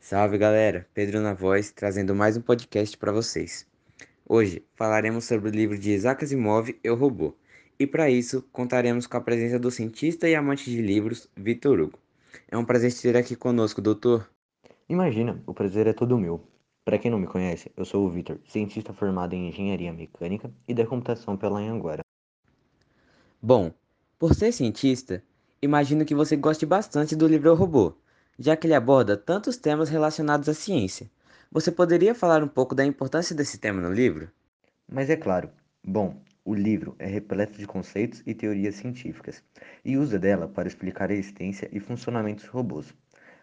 Salve galera, Pedro na voz, trazendo mais um podcast para vocês. Hoje falaremos sobre o livro de Isaac Asimov, Eu Robô, e para isso contaremos com a presença do cientista e amante de livros, Vitor Hugo. É um prazer ter aqui conosco, doutor. Imagina, o prazer é todo meu. Para quem não me conhece, eu sou o Vitor, cientista formado em Engenharia Mecânica e da Computação pela Anhanguera. Bom, por ser cientista, imagino que você goste bastante do livro O Robô, já que ele aborda tantos temas relacionados à ciência. Você poderia falar um pouco da importância desse tema no livro? Mas é claro. Bom, o livro é repleto de conceitos e teorias científicas e usa dela para explicar a existência e funcionamento dos robôs,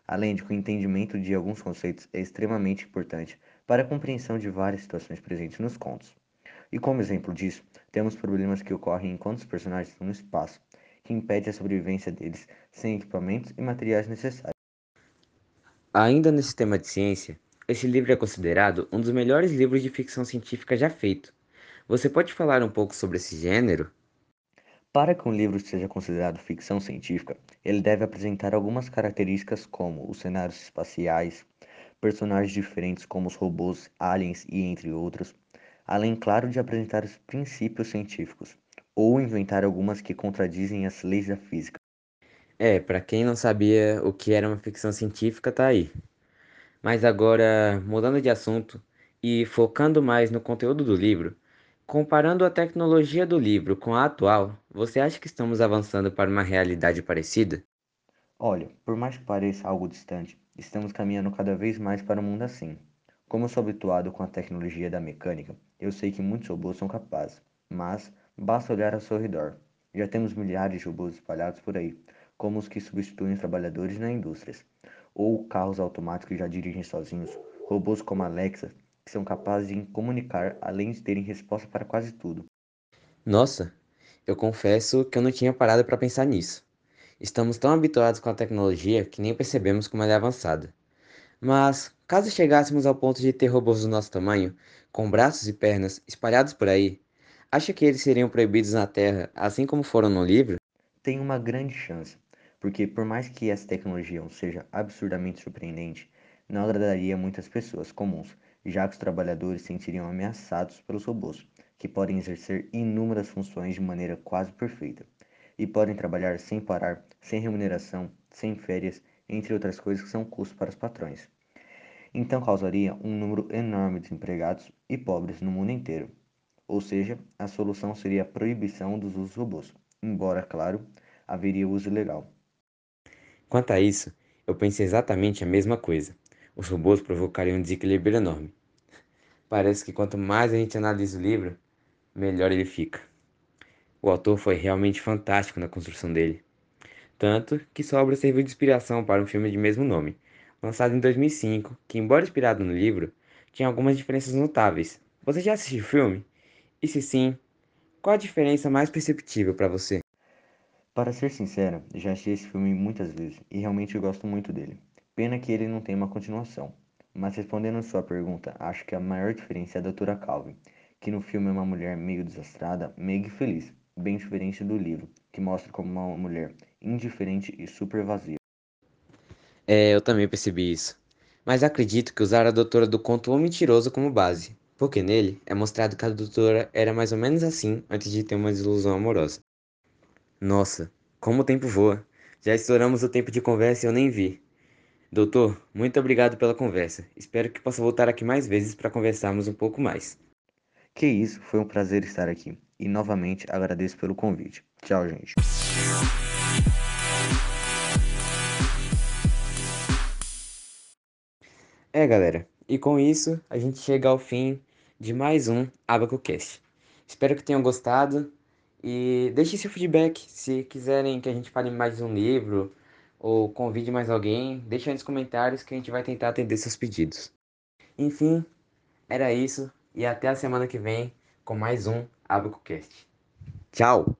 além de que o entendimento de alguns conceitos é extremamente importante para a compreensão de várias situações presentes nos contos. E como exemplo disso, temos problemas que ocorrem enquanto os personagens estão no espaço, que impede a sobrevivência deles sem equipamentos e materiais necessários. Ainda nesse tema de ciência, esse livro é considerado um dos melhores livros de ficção científica já feito. Você pode falar um pouco sobre esse gênero? Para que um livro seja considerado ficção científica, ele deve apresentar algumas características como os cenários espaciais, personagens diferentes como os robôs, aliens e entre outros, além, claro, de apresentar os princípios científicos, ou inventar algumas que contradizem as leis da física. É, para quem não sabia o que era uma ficção científica, tá aí. Mas agora, mudando de assunto e focando mais no conteúdo do livro, Comparando a tecnologia do livro com a atual, você acha que estamos avançando para uma realidade parecida? Olha, por mais que pareça algo distante, estamos caminhando cada vez mais para um mundo assim. Como sou habituado com a tecnologia da mecânica, eu sei que muitos robôs são capazes, mas basta olhar ao seu redor. Já temos milhares de robôs espalhados por aí, como os que substituem os trabalhadores nas indústrias, ou carros automáticos que já dirigem sozinhos, robôs como Alexa que são capazes de comunicar além de terem resposta para quase tudo. Nossa, eu confesso que eu não tinha parado para pensar nisso. Estamos tão habituados com a tecnologia que nem percebemos como ela é avançada. Mas, caso chegássemos ao ponto de ter robôs do nosso tamanho, com braços e pernas espalhados por aí, acha que eles seriam proibidos na Terra, assim como foram no livro? Tem uma grande chance, porque por mais que essa tecnologia seja absurdamente surpreendente, não agradaria muitas pessoas comuns, já que os trabalhadores se sentiriam ameaçados pelos robôs, que podem exercer inúmeras funções de maneira quase perfeita, e podem trabalhar sem parar, sem remuneração, sem férias, entre outras coisas que são custos para os patrões. Então causaria um número enorme de empregados e pobres no mundo inteiro. Ou seja, a solução seria a proibição dos usos robôs, embora, claro, haveria uso ilegal. Quanto a isso, eu pensei exatamente a mesma coisa. Os robôs provocariam um desequilíbrio enorme. Parece que quanto mais a gente analisa o livro, melhor ele fica. O autor foi realmente fantástico na construção dele. Tanto que sua obra serviu de inspiração para um filme de mesmo nome, lançado em 2005, que, embora inspirado no livro, tinha algumas diferenças notáveis. Você já assistiu o filme? E se sim, qual a diferença mais perceptível para você? Para ser sincero, já assisti esse filme muitas vezes e realmente gosto muito dele. Pena que ele não tem uma continuação. Mas respondendo sua pergunta, acho que a maior diferença é a Doutora Calvin, que no filme é uma mulher meio desastrada, meio feliz, bem diferente do livro, que mostra como uma mulher indiferente e super vazia. É, eu também percebi isso. Mas acredito que usaram a doutora do conto O Mentiroso como base, porque nele é mostrado que a doutora era mais ou menos assim antes de ter uma desilusão amorosa. Nossa, como o tempo voa! Já estouramos o tempo de conversa e eu nem vi. Doutor, muito obrigado pela conversa. Espero que possa voltar aqui mais vezes para conversarmos um pouco mais. Que isso, foi um prazer estar aqui. E novamente agradeço pelo convite. Tchau, gente. É, galera. E com isso, a gente chega ao fim de mais um AbacoCast. Espero que tenham gostado e deixe seu feedback se quiserem que a gente fale mais um livro ou convide mais alguém, deixa aí nos comentários que a gente vai tentar atender seus pedidos. Enfim, era isso e até a semana que vem com mais um AbacoCast. Tchau!